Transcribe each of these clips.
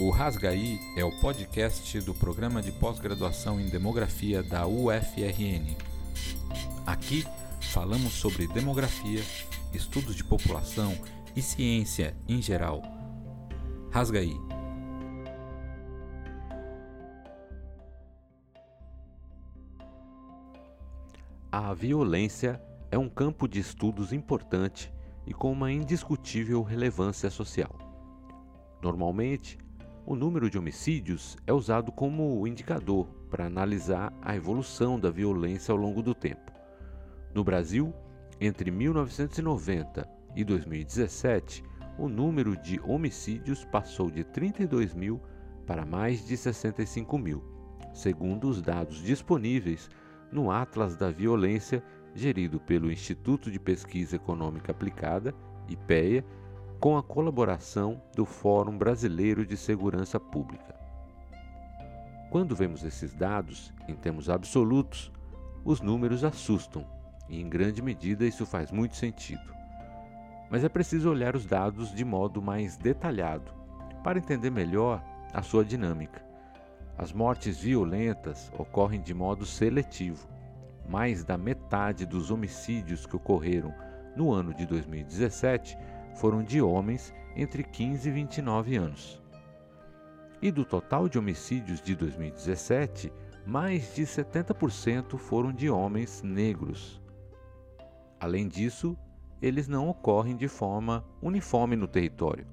O Rasgaí é o podcast do programa de pós-graduação em demografia da UFRN. Aqui falamos sobre demografia, estudos de população e ciência em geral. Rasgaí. A violência é um campo de estudos importante e com uma indiscutível relevância social. Normalmente, o número de homicídios é usado como indicador para analisar a evolução da violência ao longo do tempo. No Brasil, entre 1990 e 2017, o número de homicídios passou de 32 mil para mais de 65 mil, segundo os dados disponíveis no Atlas da Violência, gerido pelo Instituto de Pesquisa Econômica Aplicada, IPEA, com a colaboração do Fórum Brasileiro de Segurança Pública. Quando vemos esses dados, em termos absolutos, os números assustam e, em grande medida, isso faz muito sentido. Mas é preciso olhar os dados de modo mais detalhado para entender melhor a sua dinâmica. As mortes violentas ocorrem de modo seletivo. Mais da metade dos homicídios que ocorreram no ano de 2017 foram de homens entre 15 e 29 anos. E do total de homicídios de 2017, mais de 70% foram de homens negros. Além disso, eles não ocorrem de forma uniforme no território.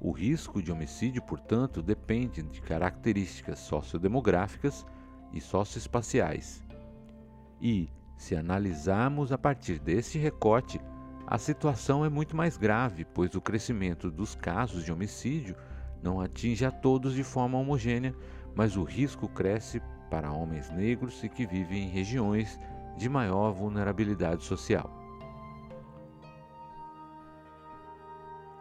O risco de homicídio, portanto, depende de características sociodemográficas e socioespaciais. E, se analisarmos a partir desse recorte, a situação é muito mais grave, pois o crescimento dos casos de homicídio não atinge a todos de forma homogênea, mas o risco cresce para homens negros e que vivem em regiões de maior vulnerabilidade social.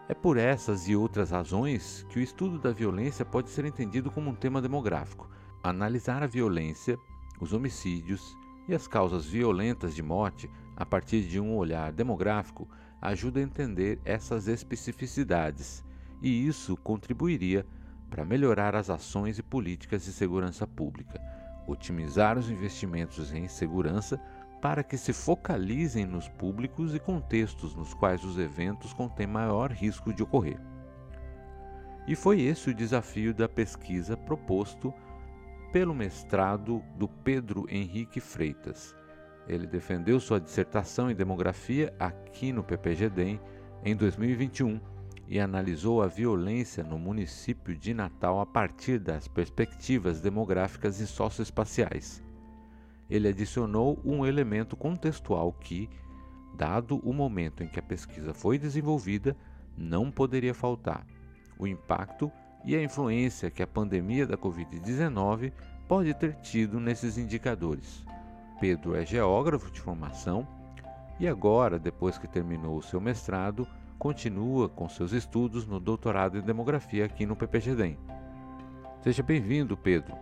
É por essas e outras razões que o estudo da violência pode ser entendido como um tema demográfico. Analisar a violência, os homicídios e as causas violentas de morte a partir de um olhar demográfico ajuda a entender essas especificidades, e isso contribuiria para melhorar as ações e políticas de segurança pública, otimizar os investimentos em segurança para que se focalizem nos públicos e contextos nos quais os eventos contêm maior risco de ocorrer. E foi esse o desafio da pesquisa proposto pelo mestrado do Pedro Henrique Freitas, ele defendeu sua dissertação em demografia aqui no PPGDEM em 2021 e analisou a violência no município de Natal a partir das perspectivas demográficas e socioespaciais. Ele adicionou um elemento contextual que, dado o momento em que a pesquisa foi desenvolvida, não poderia faltar: o impacto e a influência que a pandemia da Covid-19 pode ter tido nesses indicadores. Pedro é geógrafo de formação e agora, depois que terminou o seu mestrado, continua com seus estudos no doutorado em demografia aqui no PPGDEM. Seja bem-vindo, Pedro.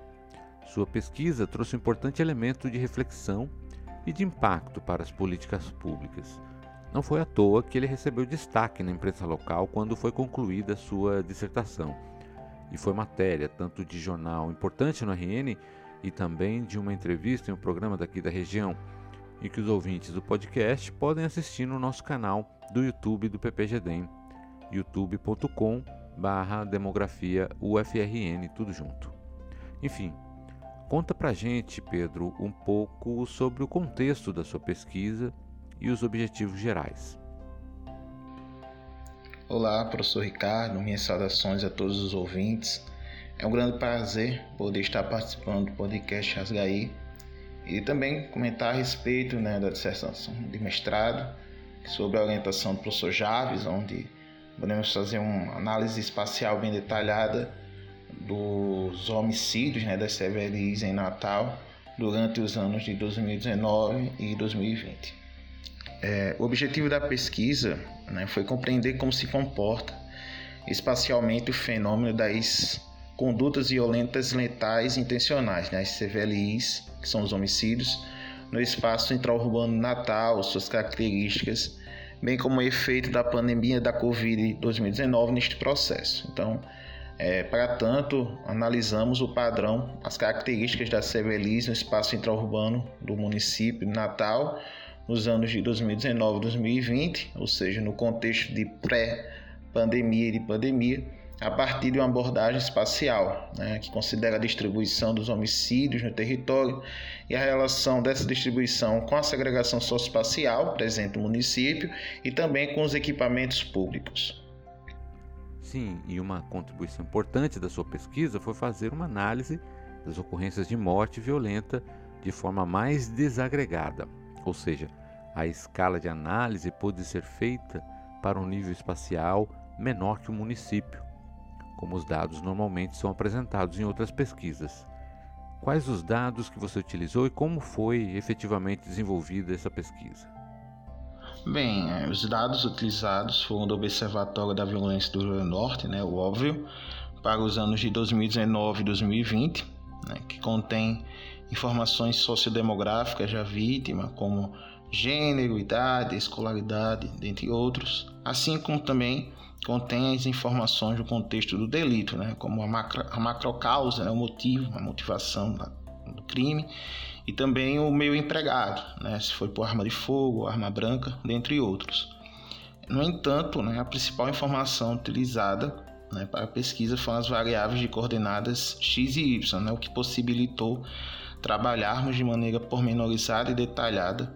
Sua pesquisa trouxe um importante elemento de reflexão e de impacto para as políticas públicas. Não foi à toa que ele recebeu destaque na imprensa local quando foi concluída sua dissertação. E foi matéria tanto de jornal importante no RN e também de uma entrevista em um programa daqui da região, e que os ouvintes do podcast podem assistir no nosso canal do YouTube do PPGDEM, youtube.com barra demografia UFRN, tudo junto. Enfim, conta pra gente, Pedro, um pouco sobre o contexto da sua pesquisa e os objetivos gerais. Olá, professor Ricardo, minhas saudações a todos os ouvintes. É um grande prazer poder estar participando do podcast Rasgaí e também comentar a respeito né, da dissertação de mestrado sobre a orientação do professor Javes, onde podemos fazer uma análise espacial bem detalhada dos homicídios né, das CVLIs em Natal durante os anos de 2019 e 2020. É, o objetivo da pesquisa né, foi compreender como se comporta espacialmente o fenômeno das condutas violentas letais intencionais, né, as CVLIs, que são os homicídios, no espaço intraurbano natal, suas características, bem como o efeito da pandemia da Covid-2019 neste processo. Então, É, para tanto, analisamos o padrão, as características da Sevelis no espaço intraurbano do município Natal nos anos de 2019 e 2020, ou seja, no contexto de pré-pandemia e de pandemia, a partir de uma abordagem espacial, né, que considera a distribuição dos homicídios no território e a relação dessa distribuição com a segregação socioespacial presente no município e também com os equipamentos públicos. Sim, e uma contribuição importante da sua pesquisa foi fazer uma análise das ocorrências de morte violenta de forma mais desagregada, ou seja, a escala de análise pôde ser feita para um nível espacial menor que o município, como os dados normalmente são apresentados em outras pesquisas. Quais os dados que você utilizou e como foi efetivamente desenvolvida essa pesquisa? Bem, é, os dados utilizados foram do Observatório da Violência do Rio Grande do Norte, né, o óbvio, para os anos de 2019 e 2020, né, que contém informações sociodemográficas da vítima, como gênero, idade, escolaridade, dentre outros, assim como também contém as informações do contexto do delito, né, como a, macro, a macrocausa, né, o motivo, a motivação do crime e também o meio empregado, né, se foi por arma de fogo, arma branca, dentre outros. No entanto, né, a principal informação utilizada né, para a pesquisa foram as variáveis de coordenadas x e y, né, o que possibilitou trabalharmos de maneira pormenorizada e detalhada,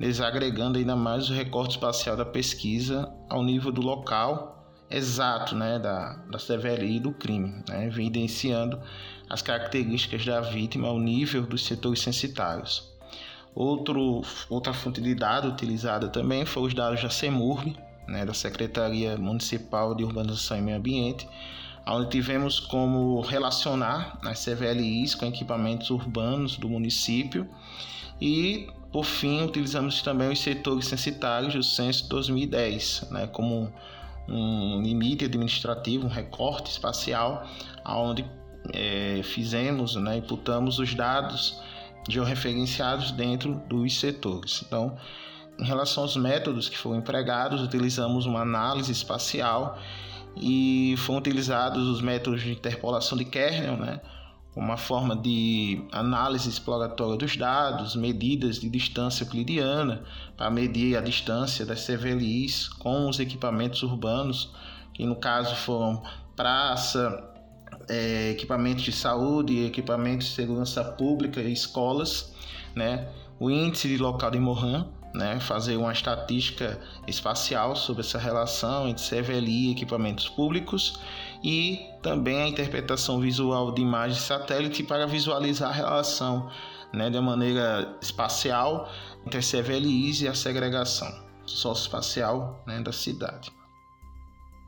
desagregando ainda mais o recorte espacial da pesquisa ao nível do local exato né, da, da severia do crime, né, evidenciando as características da vítima ao nível dos setores censitários. Outro, outra fonte de dados utilizada também foi os dados da CEMURB, né, da Secretaria Municipal de Urbanização e Meio Ambiente, onde tivemos como relacionar as CVLIs com equipamentos urbanos do município e, por fim, utilizamos também os setores censitários do Censo 2010, né, como um limite administrativo, um recorte espacial, onde é, fizemos, né, imputamos os dados georreferenciados dentro dos setores. Então, em relação aos métodos que foram empregados, utilizamos uma análise espacial e foram utilizados os métodos de interpolação de kernel, né, uma forma de análise exploratória dos dados, medidas de distância euclidiana para medir a distância das CVLIs com os equipamentos urbanos, que no caso foram praça, é, equipamentos de saúde, equipamentos de segurança pública e escolas, né? o índice de local de Mohan, né? fazer uma estatística espacial sobre essa relação entre CVLI e equipamentos públicos e também a interpretação visual de imagens satélite para visualizar a relação né, de maneira espacial entre as CVLIs e a segregação socioespacial né, da cidade.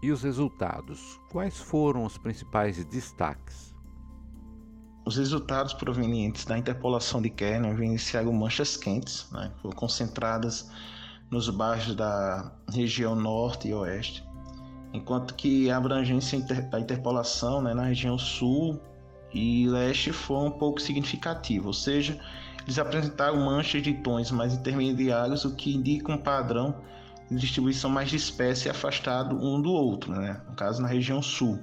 E os resultados? Quais foram os principais destaques? Os resultados provenientes da interpolação de Kernel evidenciaram manchas quentes, né, foram concentradas nos bairros da região norte e oeste, enquanto que a abrangência da interpolação né, na região sul e leste foi um pouco significativa, ou seja, eles apresentaram manchas de tons mais intermediários, o que indica um padrão de distribuição mais dispersa e afastado um do outro, né? no caso na região sul,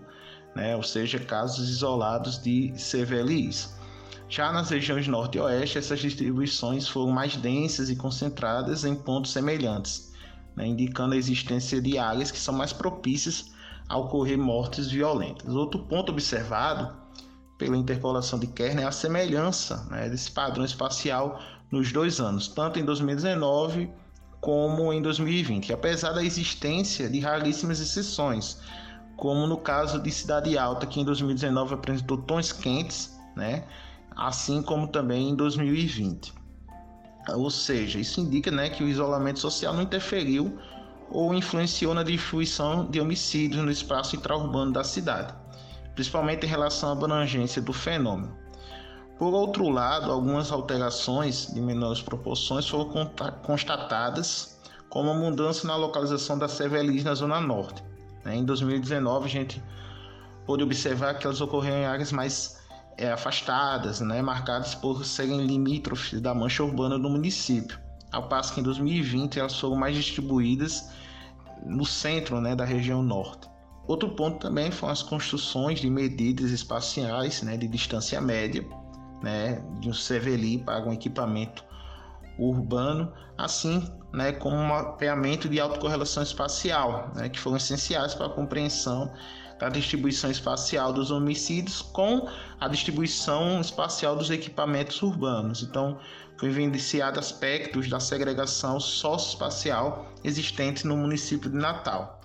né? ou seja, casos isolados de CVLIs. Já nas regiões norte e oeste, essas distribuições foram mais densas e concentradas em pontos semelhantes, né? indicando a existência de áreas que são mais propícias a ocorrer mortes violentas. Outro ponto observado pela interpolação de Kern é a semelhança né, desse padrão espacial nos dois anos, tanto em 2019 como em 2020, apesar da existência de raríssimas exceções, como no caso de Cidade Alta, que em 2019 apresentou tons quentes, né? assim como também em 2020. Ou seja, isso indica né, que o isolamento social não interferiu ou influenciou na distribuição de homicídios no espaço intraurbano da cidade, principalmente em relação à abrangência do fenômeno. Por outro lado, algumas alterações de menores proporções foram constatadas, como a mudança na localização da CVLIs na Zona Norte. Né? Em 2019, a gente pôde observar que elas ocorreram em áreas mais é, afastadas, né? marcadas por serem limítrofes da mancha urbana do município, ao passo que em 2020 elas foram mais distribuídas no centro né, da região norte. Outro ponto também foram as construções de medidas espaciais né, de distância média, né, de um CVLI para um equipamento urbano, assim né, como um mapeamento de autocorrelação espacial, né, que foram essenciais para a compreensão da distribuição espacial dos homicídios com a distribuição espacial dos equipamentos urbanos. Então, foi evidenciado aspectos da segregação socioespacial existente no município de Natal.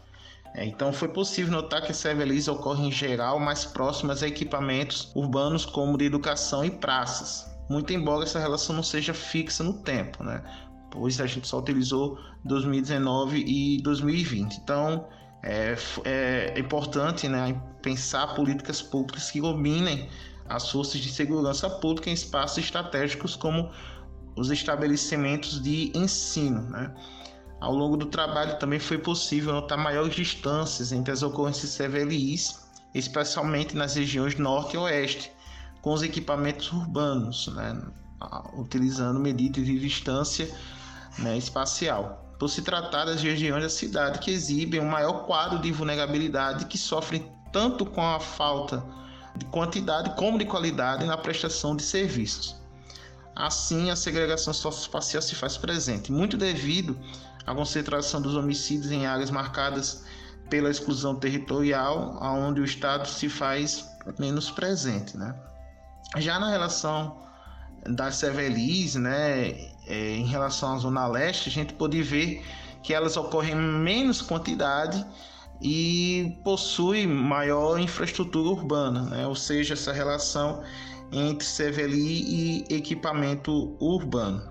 É, então, foi possível notar que as CVLIs ocorrem em geral mais próximas a equipamentos urbanos como de educação e praças, muito embora essa relação não seja fixa no tempo, né? pois a gente só utilizou 2019 e 2020. Então, é, é importante né, pensar políticas públicas que dominem as forças de segurança pública em espaços estratégicos como os estabelecimentos de ensino. Né? Ao longo do trabalho também foi possível notar maiores distâncias entre as ocorrências CVLIs, especialmente nas regiões norte e oeste, com os equipamentos urbanos, né? utilizando medidas de distância né, espacial por se tratar das regiões da cidade que exibem um maior quadro de vulnerabilidade que sofrem tanto com a falta de quantidade como de qualidade na prestação de serviços. Assim, a segregação socioespacial se faz presente, muito devido à concentração dos homicídios em áreas marcadas pela exclusão territorial, onde o Estado se faz menos presente. Né? Já na relação das CVLIs, né, é, em relação à Zona Leste, a gente pode ver que elas ocorrem em menos quantidade e possui maior infraestrutura urbana, né? ou seja, essa relação entre CVLI e equipamento urbano,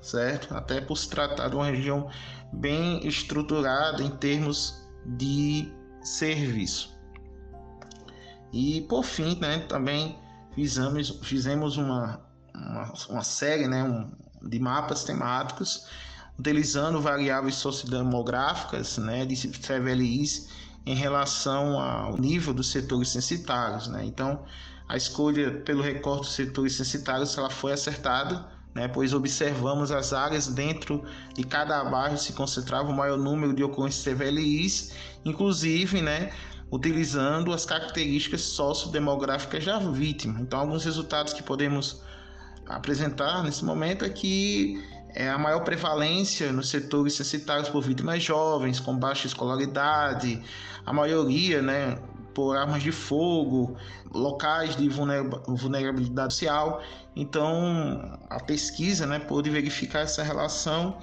certo? Até por se tratar de uma região bem estruturada em termos de serviço. E por fim, né, também fizemos, fizemos uma, uma, uma série, né, um, de mapas temáticos, utilizando variáveis sociodemográficas né, de CVLIs em relação ao nível dos setores censitários. Né? Então, a escolha pelo recorte dos setores censitários ela foi acertada, né, pois observamos as áreas dentro de cada bairro se concentrava o maior número de ocorrências CVLIs, inclusive né, utilizando as características sociodemográficas da vítima. Então, alguns resultados que podemos apresentar nesse momento é que é a maior prevalência nos setores censitários por vítimas jovens, com baixa escolaridade, a maioria, né, por armas de fogo, locais de vulnerabilidade social. Então, a pesquisa, né, pôde verificar essa relação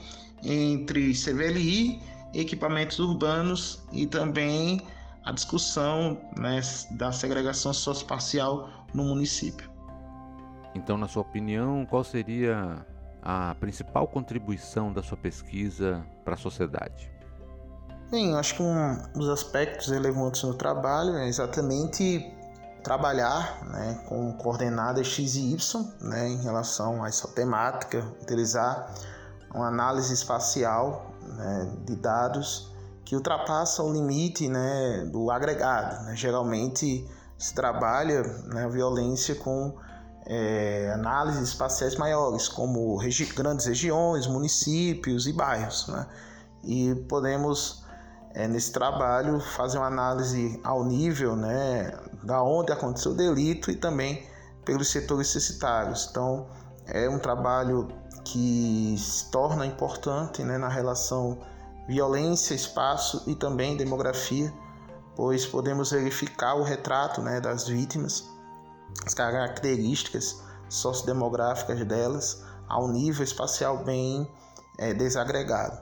entre CVLI, equipamentos urbanos e também a discussão né, da segregação socioespacial no município. Então, na sua opinião, qual seria a principal contribuição da sua pesquisa para a sociedade? Bem, acho que um dos aspectos relevantes no trabalho é exatamente trabalhar né, com coordenadas X e Y né, em relação a essa temática, utilizar uma análise espacial né, de dados que ultrapassa o limite né, do agregado. Né? Geralmente se trabalha né, a violência com é, análises espaciais maiores, como regi grandes regiões, municípios e bairros. Né? E podemos, é, nesse trabalho, fazer uma análise ao nível né, da onde aconteceu o delito e também pelos setores censitários. Então, é um trabalho que se torna importante né, na relação violência, espaço e também demografia, pois podemos verificar o retrato né, das vítimas as características sociodemográficas delas ao nível espacial bem é, desagregado.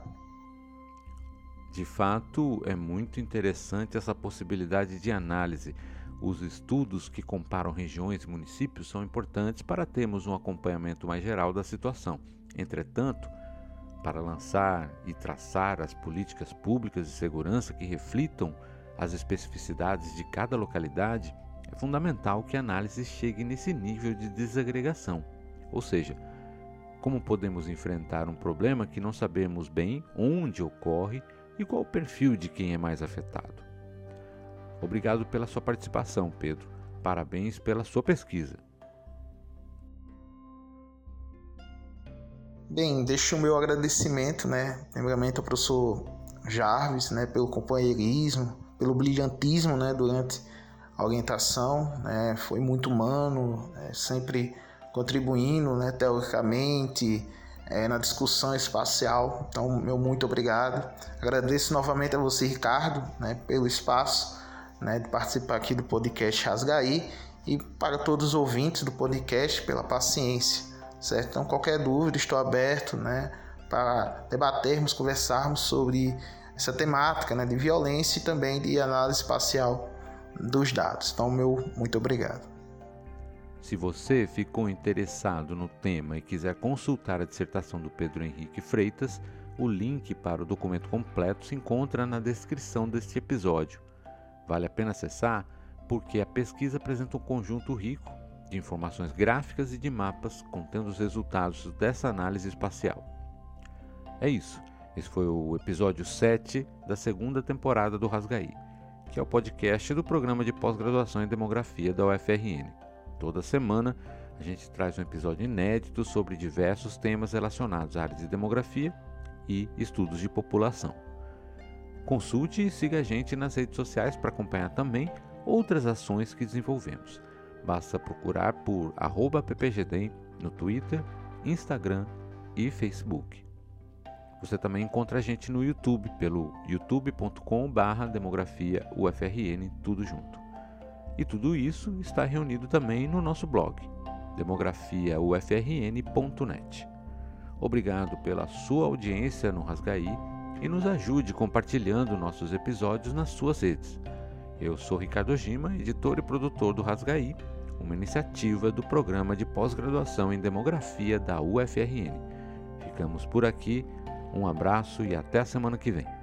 De fato, é muito interessante essa possibilidade de análise. Os estudos que comparam regiões e municípios são importantes para termos um acompanhamento mais geral da situação. Entretanto, para lançar e traçar as políticas públicas de segurança que reflitam as especificidades de cada localidade, é fundamental que a análise chegue nesse nível de desagregação, ou seja, como podemos enfrentar um problema que não sabemos bem onde ocorre e qual o perfil de quem é mais afetado. Obrigado pela sua participação, Pedro. Parabéns pela sua pesquisa. Bem, deixo o meu agradecimento, né, primeiramente ao professor Jarvis, né, pelo companheirismo, pelo brilhantismo né, durante a orientação, né, foi muito humano, é, sempre contribuindo né, teoricamente é, na discussão espacial. Então, meu muito obrigado. Agradeço novamente a você, Ricardo, né, pelo espaço né, de participar aqui do podcast Rasgaí e para todos os ouvintes do podcast pela paciência, certo? Então, qualquer dúvida, estou aberto, né, para debatermos, conversarmos sobre essa temática, né, de violência e também de análise espacial dos dados. Então, meu muito obrigado. Se você ficou interessado no tema e quiser consultar a dissertação do Pedro Henrique Freitas, o link para o documento completo se encontra na descrição deste episódio. Vale a pena acessar porque a pesquisa apresenta um conjunto rico de informações gráficas e de mapas contendo os resultados dessa análise espacial. É isso. Esse foi o episódio 7 da segunda temporada do Rasgaí, que é o podcast do programa de pós-graduação em demografia da UFRN. Toda semana a gente traz um episódio inédito sobre diversos temas relacionados à área de demografia e estudos de população. Consulte e siga a gente nas redes sociais para acompanhar também outras ações que desenvolvemos. Basta procurar por ppgdem no Twitter, Instagram e Facebook. Você também encontra a gente no YouTube pelo youtube.com/demografia UFRN tudo junto. E tudo isso está reunido também no nosso blog demografiaufrn.net. Obrigado pela sua audiência no Rasgaí e nos ajude compartilhando nossos episódios nas suas redes. Eu sou Ricardo Gima, editor e produtor do Rasgaí, uma iniciativa do programa de pós-graduação em demografia da UFRN. Ficamos por aqui, um abraço e até a semana que vem.